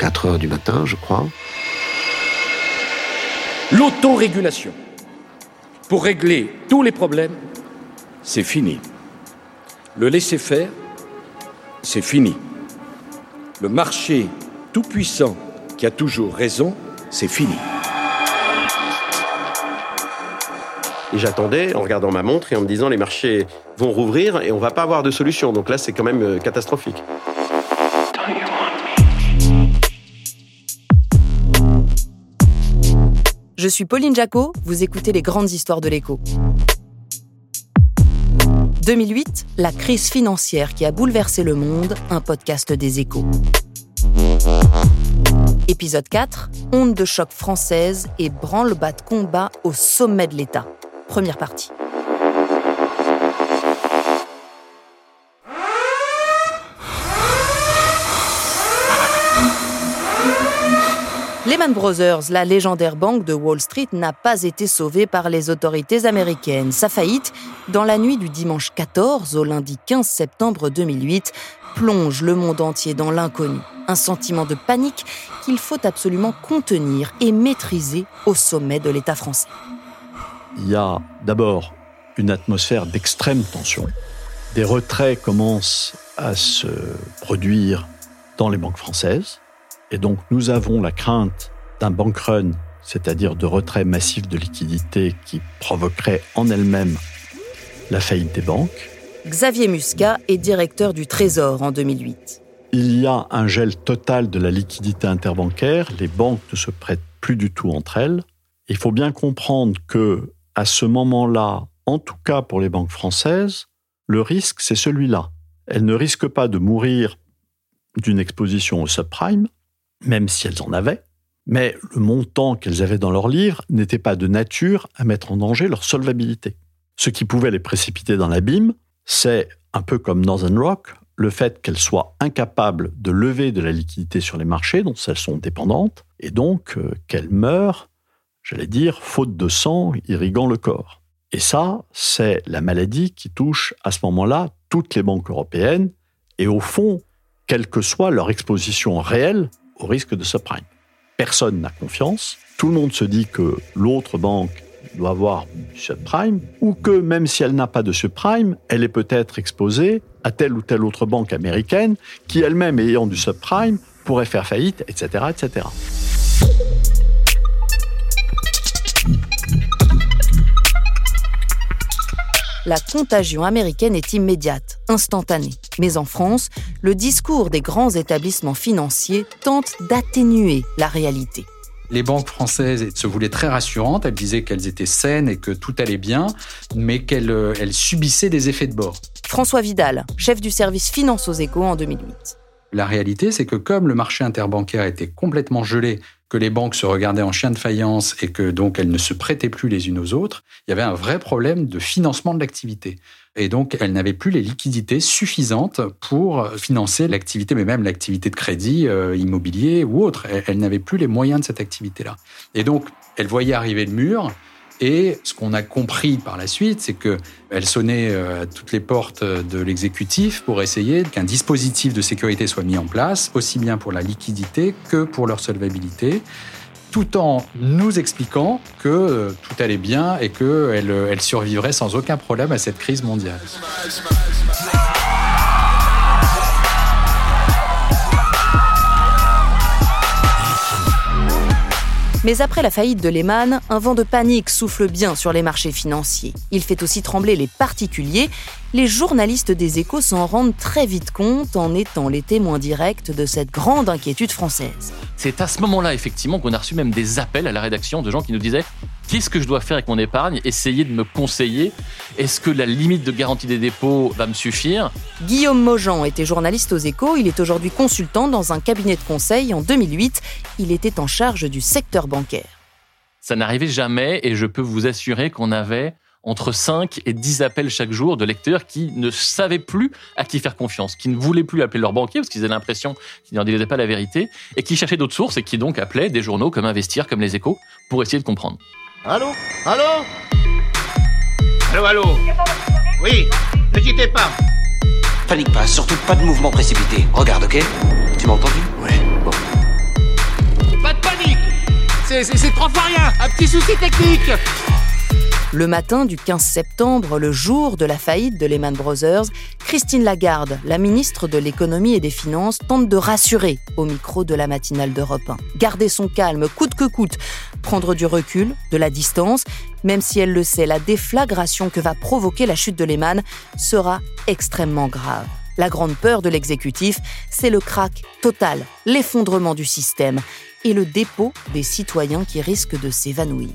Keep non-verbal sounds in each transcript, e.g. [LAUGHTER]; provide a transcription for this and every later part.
4 heures du matin, je crois. L'autorégulation pour régler tous les problèmes, c'est fini. Le laisser-faire, c'est fini. Le marché tout-puissant qui a toujours raison, c'est fini. Et j'attendais en regardant ma montre et en me disant les marchés vont rouvrir et on va pas avoir de solution. Donc là, c'est quand même euh, catastrophique. Suis Pauline Jacot, vous écoutez les grandes histoires de l'écho. 2008, la crise financière qui a bouleversé le monde, un podcast des échos. Épisode 4, onde de choc française et branle-bas de combat au sommet de l'État. Première partie. Lehman Brothers, la légendaire banque de Wall Street, n'a pas été sauvée par les autorités américaines. Sa faillite, dans la nuit du dimanche 14 au lundi 15 septembre 2008, plonge le monde entier dans l'inconnu. Un sentiment de panique qu'il faut absolument contenir et maîtriser au sommet de l'État français. Il y a d'abord une atmosphère d'extrême tension. Des retraits commencent à se produire dans les banques françaises. Et donc, nous avons la crainte d'un bank run, c'est-à-dire de retrait massif de liquidités qui provoquerait en elle-même la faillite des banques. Xavier Muscat est directeur du Trésor en 2008. Il y a un gel total de la liquidité interbancaire, les banques ne se prêtent plus du tout entre elles. Il faut bien comprendre que à ce moment-là, en tout cas pour les banques françaises, le risque c'est celui-là. Elles ne risquent pas de mourir d'une exposition au subprime, même si elles en avaient, mais le montant qu'elles avaient dans leur livre n'était pas de nature à mettre en danger leur solvabilité. Ce qui pouvait les précipiter dans l'abîme, c'est, un peu comme Northern Rock, le fait qu'elles soient incapables de lever de la liquidité sur les marchés dont elles sont dépendantes, et donc euh, qu'elles meurent, j'allais dire, faute de sang irriguant le corps. Et ça, c'est la maladie qui touche à ce moment-là toutes les banques européennes, et au fond, quelle que soit leur exposition réelle au risque de subprime. Personne n'a confiance. Tout le monde se dit que l'autre banque doit avoir du subprime, ou que même si elle n'a pas de subprime, elle est peut-être exposée à telle ou telle autre banque américaine qui elle-même ayant du subprime pourrait faire faillite, etc., etc. La contagion américaine est immédiate, instantanée. Mais en France, le discours des grands établissements financiers tente d'atténuer la réalité. Les banques françaises se voulaient très rassurantes. Elles disaient qu'elles étaient saines et que tout allait bien, mais qu'elles euh, subissaient des effets de bord. François Vidal, chef du service finance aux échos en 2008. La réalité, c'est que comme le marché interbancaire était complètement gelé que les banques se regardaient en chien de faïence et que donc elles ne se prêtaient plus les unes aux autres, il y avait un vrai problème de financement de l'activité. Et donc, elles n'avaient plus les liquidités suffisantes pour financer l'activité, mais même l'activité de crédit euh, immobilier ou autre. Elles, n'avaient plus les moyens de cette activité-là. Et donc, elles voyaient arriver le mur et ce qu'on a compris par la suite, c'est qu'elle sonnait euh, à toutes les portes de l'exécutif pour essayer qu'un dispositif de sécurité soit mis en place, aussi bien pour la liquidité que pour leur solvabilité tout en nous expliquant que euh, tout allait bien et qu'elle elle survivrait sans aucun problème à cette crise mondiale. Mais après la faillite de Lehman, un vent de panique souffle bien sur les marchés financiers. Il fait aussi trembler les particuliers. Les journalistes des échos s'en rendent très vite compte en étant les témoins directs de cette grande inquiétude française. C'est à ce moment-là, effectivement, qu'on a reçu même des appels à la rédaction de gens qui nous disaient Qu'est-ce que je dois faire avec mon épargne? Essayez de me conseiller. Est-ce que la limite de garantie des dépôts va me suffire? Guillaume Mojan était journaliste aux échos. Il est aujourd'hui consultant dans un cabinet de conseil. En 2008, il était en charge du secteur bancaire. Ça n'arrivait jamais et je peux vous assurer qu'on avait entre 5 et 10 appels chaque jour de lecteurs qui ne savaient plus à qui faire confiance, qui ne voulaient plus appeler leur banquier parce qu'ils avaient l'impression qu'ils n'en disaient pas la vérité et qui cherchaient d'autres sources et qui donc appelaient des journaux comme Investir, comme Les Échos pour essayer de comprendre. Allô? Allô? Allô, allô? Oui, ne quittez pas. Panique pas, surtout pas de mouvement précipité. Regarde, ok? Tu m'as entendu? Ouais, bon. Pas de panique. C'est trois fois rien. Un petit souci technique le matin du 15 septembre, le jour de la faillite de Lehman Brothers, Christine Lagarde, la ministre de l'économie et des finances, tente de rassurer au micro de la matinale d'Europe 1. Garder son calme coûte que coûte, prendre du recul, de la distance, même si elle le sait, la déflagration que va provoquer la chute de Lehman sera extrêmement grave. La grande peur de l'exécutif, c'est le crack total, l'effondrement du système et le dépôt des citoyens qui risquent de s'évanouir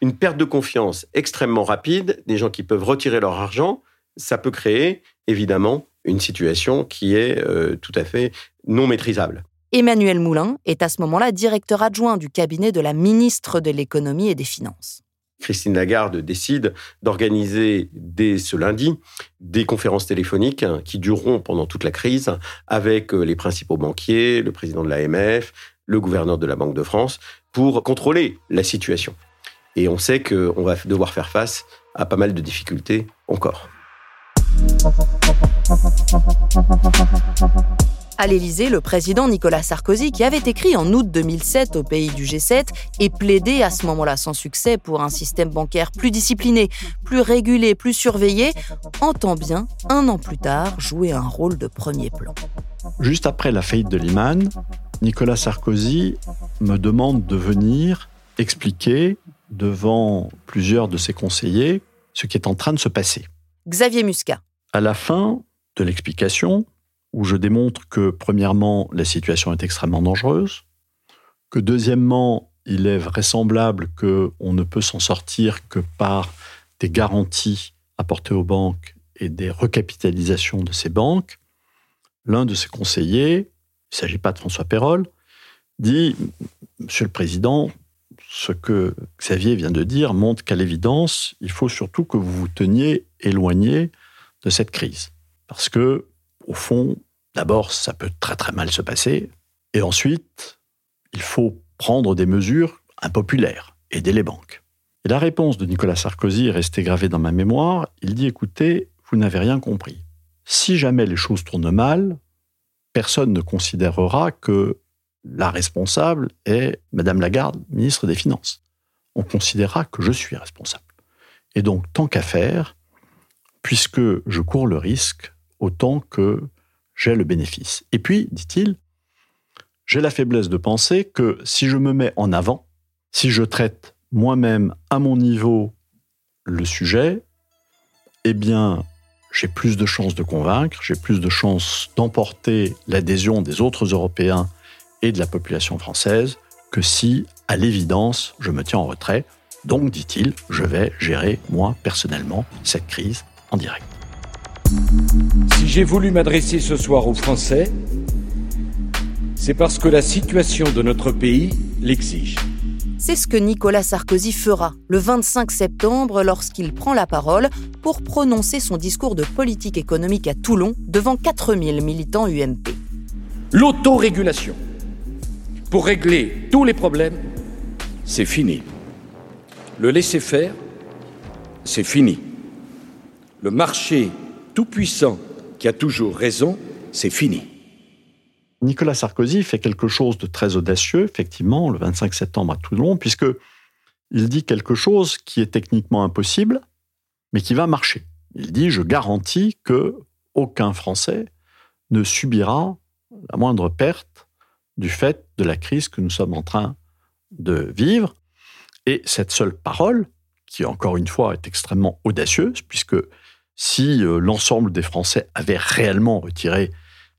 une perte de confiance extrêmement rapide, des gens qui peuvent retirer leur argent, ça peut créer évidemment une situation qui est euh, tout à fait non maîtrisable. Emmanuel Moulin est à ce moment-là directeur adjoint du cabinet de la ministre de l'économie et des finances. Christine Lagarde décide d'organiser dès ce lundi des conférences téléphoniques qui dureront pendant toute la crise avec euh, les principaux banquiers, le président de l'AMF, le gouverneur de la Banque de France, pour contrôler la situation. Et on sait qu'on va devoir faire face à pas mal de difficultés encore. À l'Élysée, le président Nicolas Sarkozy, qui avait écrit en août 2007 au pays du G7 et plaidé à ce moment-là sans succès pour un système bancaire plus discipliné, plus régulé, plus surveillé, entend bien, un an plus tard, jouer un rôle de premier plan. Juste après la faillite de Lehman, Nicolas Sarkozy me demande de venir expliquer devant plusieurs de ses conseillers ce qui est en train de se passer. Xavier Muscat. À la fin de l'explication, où je démontre que, premièrement, la situation est extrêmement dangereuse, que, deuxièmement, il est vraisemblable qu'on ne peut s'en sortir que par des garanties apportées aux banques et des recapitalisations de ces banques, l'un de ses conseillers, il ne s'agit pas de François Perrol, dit Monsieur le Président, ce que Xavier vient de dire montre qu'à l'évidence, il faut surtout que vous vous teniez éloigné de cette crise. Parce que, au fond, d'abord, ça peut très très mal se passer. Et ensuite, il faut prendre des mesures impopulaires, aider les banques. Et la réponse de Nicolas Sarkozy est restée gravée dans ma mémoire. Il dit, écoutez, vous n'avez rien compris. Si jamais les choses tournent mal, personne ne considérera que la responsable est Madame Lagarde, ministre des Finances. On considérera que je suis responsable. Et donc, tant qu'à faire, puisque je cours le risque, autant que j'ai le bénéfice. Et puis, dit-il, j'ai la faiblesse de penser que si je me mets en avant, si je traite moi-même à mon niveau le sujet, eh bien, j'ai plus de chances de convaincre, j'ai plus de chances d'emporter l'adhésion des autres Européens et de la population française que si, à l'évidence, je me tiens en retrait. Donc, dit-il, je vais gérer, moi, personnellement, cette crise en direct. Si j'ai voulu m'adresser ce soir aux Français, c'est parce que la situation de notre pays l'exige. C'est ce que Nicolas Sarkozy fera le 25 septembre lorsqu'il prend la parole pour prononcer son discours de politique économique à Toulon devant 4000 militants UMP. L'autorégulation pour régler tous les problèmes, c'est fini. Le laisser-faire, c'est fini. Le marché tout-puissant qui a toujours raison, c'est fini. Nicolas Sarkozy fait quelque chose de très audacieux, effectivement, le 25 septembre à Toulon, puisque il dit quelque chose qui est techniquement impossible, mais qui va marcher. Il dit Je garantis que aucun Français ne subira la moindre perte du fait de la crise que nous sommes en train de vivre. Et cette seule parole, qui encore une fois est extrêmement audacieuse, puisque si euh, l'ensemble des Français avaient réellement retiré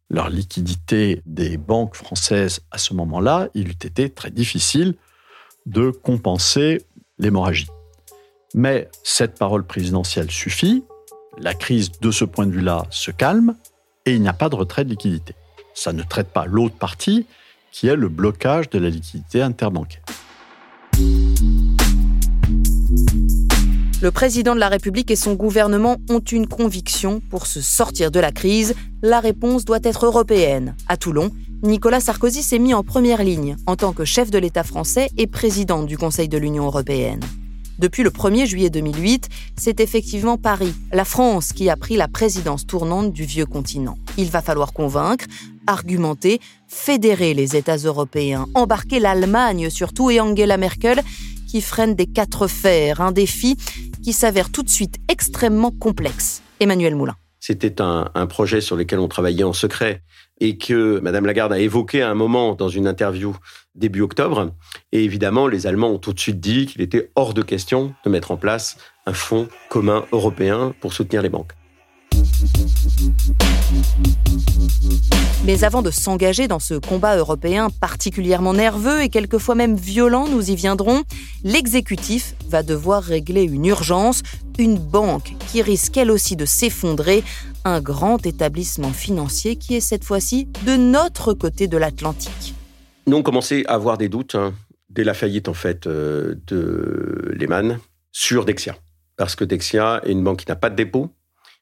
leur liquidité des banques françaises à ce moment-là, il eût été très difficile de compenser l'hémorragie. Mais cette parole présidentielle suffit, la crise de ce point de vue-là se calme et il n'y a pas de retrait de liquidité. Ça ne traite pas l'autre partie qui est le blocage de la liquidité interbancaire. Le président de la République et son gouvernement ont une conviction pour se sortir de la crise. La réponse doit être européenne. À Toulon, Nicolas Sarkozy s'est mis en première ligne en tant que chef de l'État français et président du Conseil de l'Union européenne. Depuis le 1er juillet 2008, c'est effectivement Paris, la France, qui a pris la présidence tournante du vieux continent. Il va falloir convaincre, argumenter, fédérer les États européens, embarquer l'Allemagne surtout et Angela Merkel qui freine des quatre fers, un défi qui s'avère tout de suite extrêmement complexe. Emmanuel Moulin. C'était un, projet sur lequel on travaillait en secret et que Madame Lagarde a évoqué à un moment dans une interview début octobre. Et évidemment, les Allemands ont tout de suite dit qu'il était hors de question de mettre en place un fonds commun européen pour soutenir les banques. Mais avant de s'engager dans ce combat européen particulièrement nerveux et quelquefois même violent, nous y viendrons, l'exécutif va devoir régler une urgence, une banque qui risque elle aussi de s'effondrer, un grand établissement financier qui est cette fois-ci de notre côté de l'Atlantique. Nous on commençait à avoir des doutes hein, dès la faillite en fait euh, de Lehman sur Dexia. Parce que Dexia est une banque qui n'a pas de dépôt,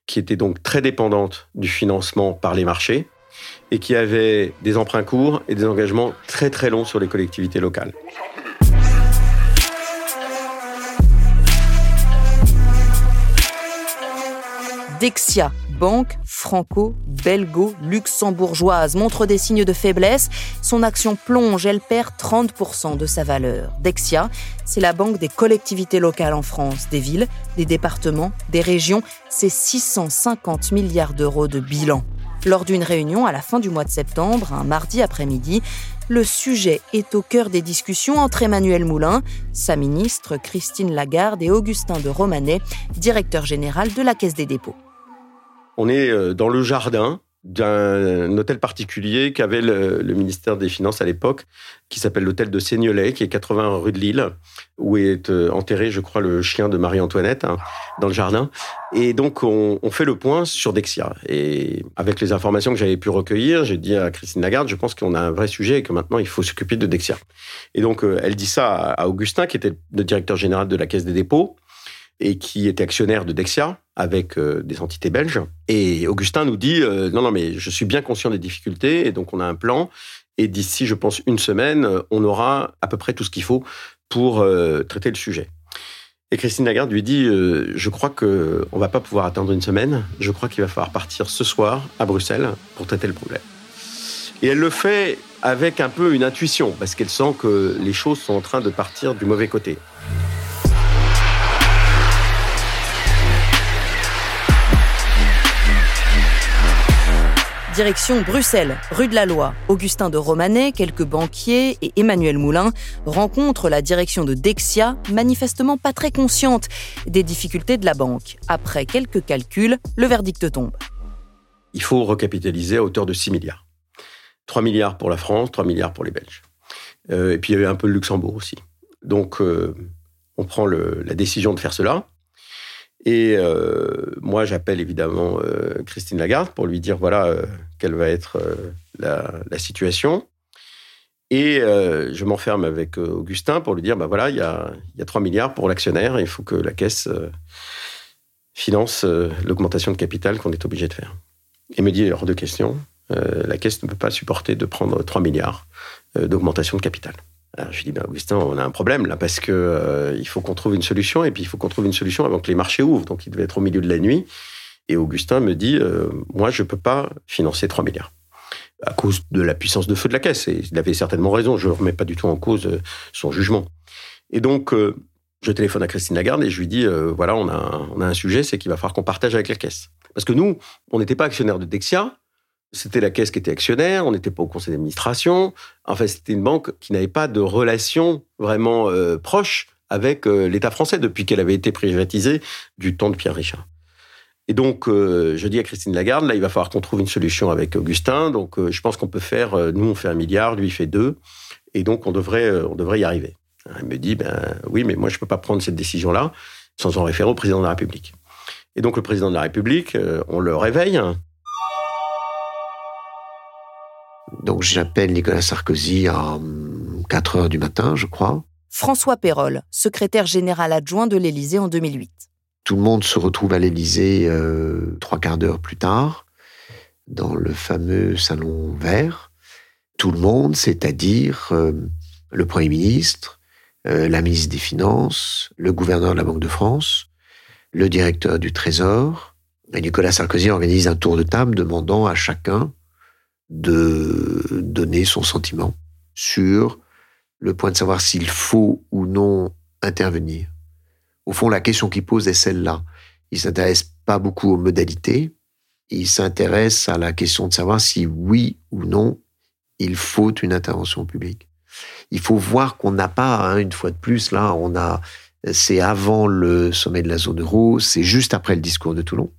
qui était donc très dépendante du financement par les marchés et qui avait des emprunts courts et des engagements très très longs sur les collectivités locales. Dexia, banque franco-belgo-luxembourgeoise, montre des signes de faiblesse. Son action plonge, elle perd 30% de sa valeur. Dexia, c'est la banque des collectivités locales en France, des villes, des départements, des régions. C'est 650 milliards d'euros de bilan. Lors d'une réunion à la fin du mois de septembre, un mardi après-midi, le sujet est au cœur des discussions entre Emmanuel Moulin, sa ministre Christine Lagarde et Augustin de Romanet, directeur général de la Caisse des dépôts. On est euh, dans le jardin d'un hôtel particulier qu'avait le, ministère des Finances à l'époque, qui s'appelle l'hôtel de Seignelay, qui est 80 rue de Lille, où est euh, enterré, je crois, le chien de Marie-Antoinette, hein, dans le jardin. Et donc, on, fait le point sur Dexia. Et avec les informations que j'avais pu recueillir, j'ai dit à Christine Lagarde, je pense qu'on a un vrai sujet et que maintenant, il faut s'occuper de Dexia. Et donc, euh, elle dit ça à Augustin, qui était le directeur général de la Caisse des dépôts et qui était actionnaire de Dexia avec euh, des entités belges. Et Augustin nous dit euh, non, non, mais je suis bien conscient des difficultés et donc on a un plan. Et d'ici, je pense, une semaine, on aura à peu près tout ce qu'il faut pour euh, traiter le sujet. Et Christine Lagarde lui dit Je crois qu'on ne va pas pouvoir attendre une semaine. Je crois qu'il va falloir partir ce soir à Bruxelles pour traiter le problème. Et elle le fait avec un peu une intuition, parce qu'elle sent que les choses sont en train de partir du mauvais côté. Direction Bruxelles, rue de la Loi. Augustin de Romanet, quelques banquiers et Emmanuel Moulin rencontrent la direction de Dexia, manifestement pas très consciente des difficultés de la banque. Après quelques calculs, le verdict tombe. Il faut recapitaliser à hauteur de 6 milliards. 3 milliards pour la France, 3 milliards pour les Belges. Euh, et puis il y avait un peu le Luxembourg aussi. Donc euh, on prend la décision de faire cela. Et euh, moi, j'appelle évidemment euh, Christine Lagarde pour lui dire voilà euh, quelle va être la, situation. Et je m'enferme avec Augustin pour lui dire bah voilà, il y a, y a 3 milliards pour l'actionnaire, il faut que la caisse finance l'augmentation de capital qu'on est obligé de faire. Et me dit hors de question, la caisse ne peut pas supporter de prendre 3 milliards d'augmentation de capital. Alors je lui dis, ben Augustin, on a un problème là, parce que euh, il faut qu'on trouve une solution, et puis il faut qu'on trouve une solution avant que les marchés ouvrent. Donc il devait être au milieu de la nuit. Et Augustin me dit, euh, moi, je ne peux pas financer 3 milliards. À cause de la puissance de feu de la caisse. Et il avait certainement raison. Je ne remets pas du tout en cause euh, son jugement. Et donc, je téléphone à Christine Lagarde et je lui dis, voilà, on a, on a un sujet, c'est qu'il va falloir qu'on partage avec la caisse. Parce que nous, on n'était pas actionnaire de Dexia, C'était la caisse qui était actionnaire, on n'était pas au conseil d'administration. Enfin, c'était une banque qui n'avait pas de relation vraiment euh, proche avec euh, l'État français depuis qu'elle avait été privatisée du temps de Pierre Richard. Et donc, euh, je dis à Christine Lagarde, là, il va falloir qu'on trouve une solution avec Augustin. Donc, je pense qu'on peut faire, nous, on fait un milliard, lui, il fait deux. Et donc, on devrait, on devrait y arriver. Elle me dit, ben oui, mais moi, je ne peux pas prendre cette décision-là sans en référer au président de la République. Et donc, le président de la République, on le réveille. Donc, j'appelle Nicolas Sarkozy à 4 heures du matin, je crois. François Perrol, secrétaire général adjoint de l'Élysée en 2008. Tout le monde se retrouve à l'Élysée euh, trois quarts d'heure plus tard, dans le fameux salon vert. Tout le monde, c'est-à-dire euh, le Premier ministre, euh, la ministre des Finances, le gouverneur de la Banque de France, le directeur du Trésor. Et Nicolas Sarkozy organise un tour de table demandant à chacun de donner son sentiment sur le point de savoir s'il faut ou non intervenir. Au fond, la question qu'il pose est celle-là. Il s'intéresse pas beaucoup aux modalités, il s'intéresse à la question de savoir si oui ou non il faut une intervention publique. Il faut voir qu'on n'a pas, hein, une fois de plus, là, on a, c'est avant le sommet de la zone euro, c'est juste après le discours de Toulon.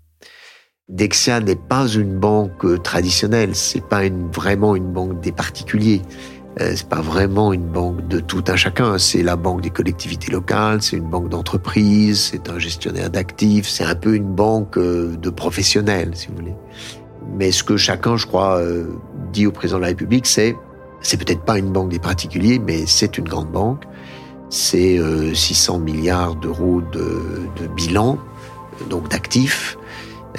Dexia n'est pas une banque traditionnelle, c'est pas une, vraiment une banque des particuliers. Euh, c'est pas vraiment une banque de tout un chacun. C'est la banque des collectivités locales, c'est une banque d'entreprise, c'est un gestionnaire d'actifs, c'est un peu une banque euh, de professionnels, si vous voulez. Mais ce que chacun, je crois, euh, dit au président de la République, c'est c'est peut-être pas une banque des particuliers, mais c'est une grande banque. C'est 600 milliards d'euros de, de bilan, donc d'actifs.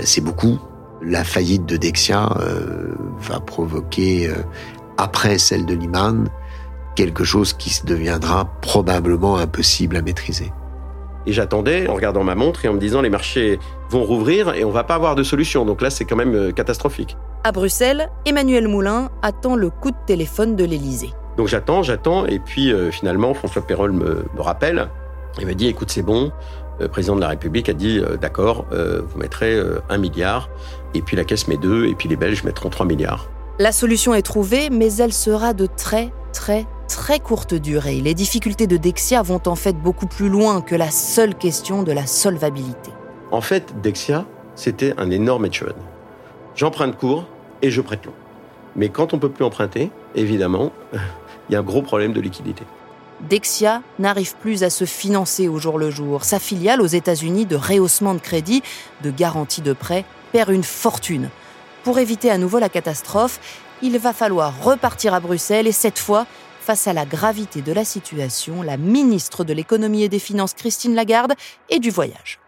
C'est beaucoup. La faillite de Dexia va provoquer après celle de Lehman, quelque chose qui deviendra probablement impossible à maîtriser. Et j'attendais en regardant ma montre et en me disant les marchés vont rouvrir et on va pas avoir de solution. Donc là, c'est quand même euh, catastrophique. À Bruxelles, Emmanuel Moulin attend le coup de téléphone de l'Élysée. Donc j'attends, j'attends, et puis euh, finalement, François Perrol me, rappelle. Il me dit écoute, c'est bon. Le président de la République a dit euh, d'accord, vous mettrez un milliard, et puis la caisse met deux, et puis les Belges mettront 3 milliards. La solution est trouvée, mais elle sera de très, très, très courte durée. Les difficultés de Dexia vont en fait beaucoup plus loin que la seule question de la solvabilité. En fait, Dexia, c'était un énorme hedge J'emprunte court et je prête long. Mais quand on peut plus emprunter, évidemment, [LAUGHS] il y a un gros problème de liquidité. Dexia n'arrive plus à se financer au jour le jour. Sa filiale aux États-Unis de rehaussement de crédit, de garantie de prêt, perd une fortune. Pour éviter à nouveau la catastrophe, il va falloir repartir à Bruxelles et cette fois, face à la gravité de la situation, la ministre de l'économie et des finances Christine Lagarde est du voyage.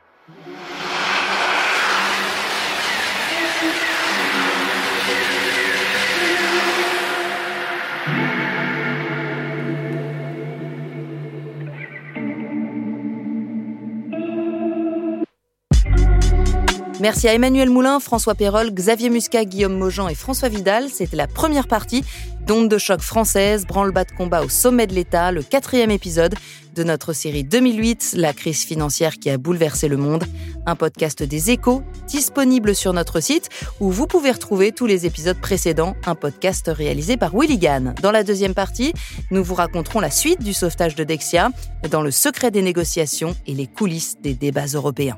Merci à Emmanuel Moulin, François Perrol, Xavier Muscat, Guillaume Mogent et François Vidal. C'était la première partie d'Onde de choc française, branle-bas de combat au sommet de l'État, le quatrième épisode de notre série 2008, La crise financière qui a bouleversé le monde. Un podcast des échos disponible sur notre site où vous pouvez retrouver tous les épisodes précédents, un podcast réalisé par Willy Gann. Dans la deuxième partie, nous vous raconterons la suite du sauvetage de Dexia, dans le secret des négociations et les coulisses des débats européens.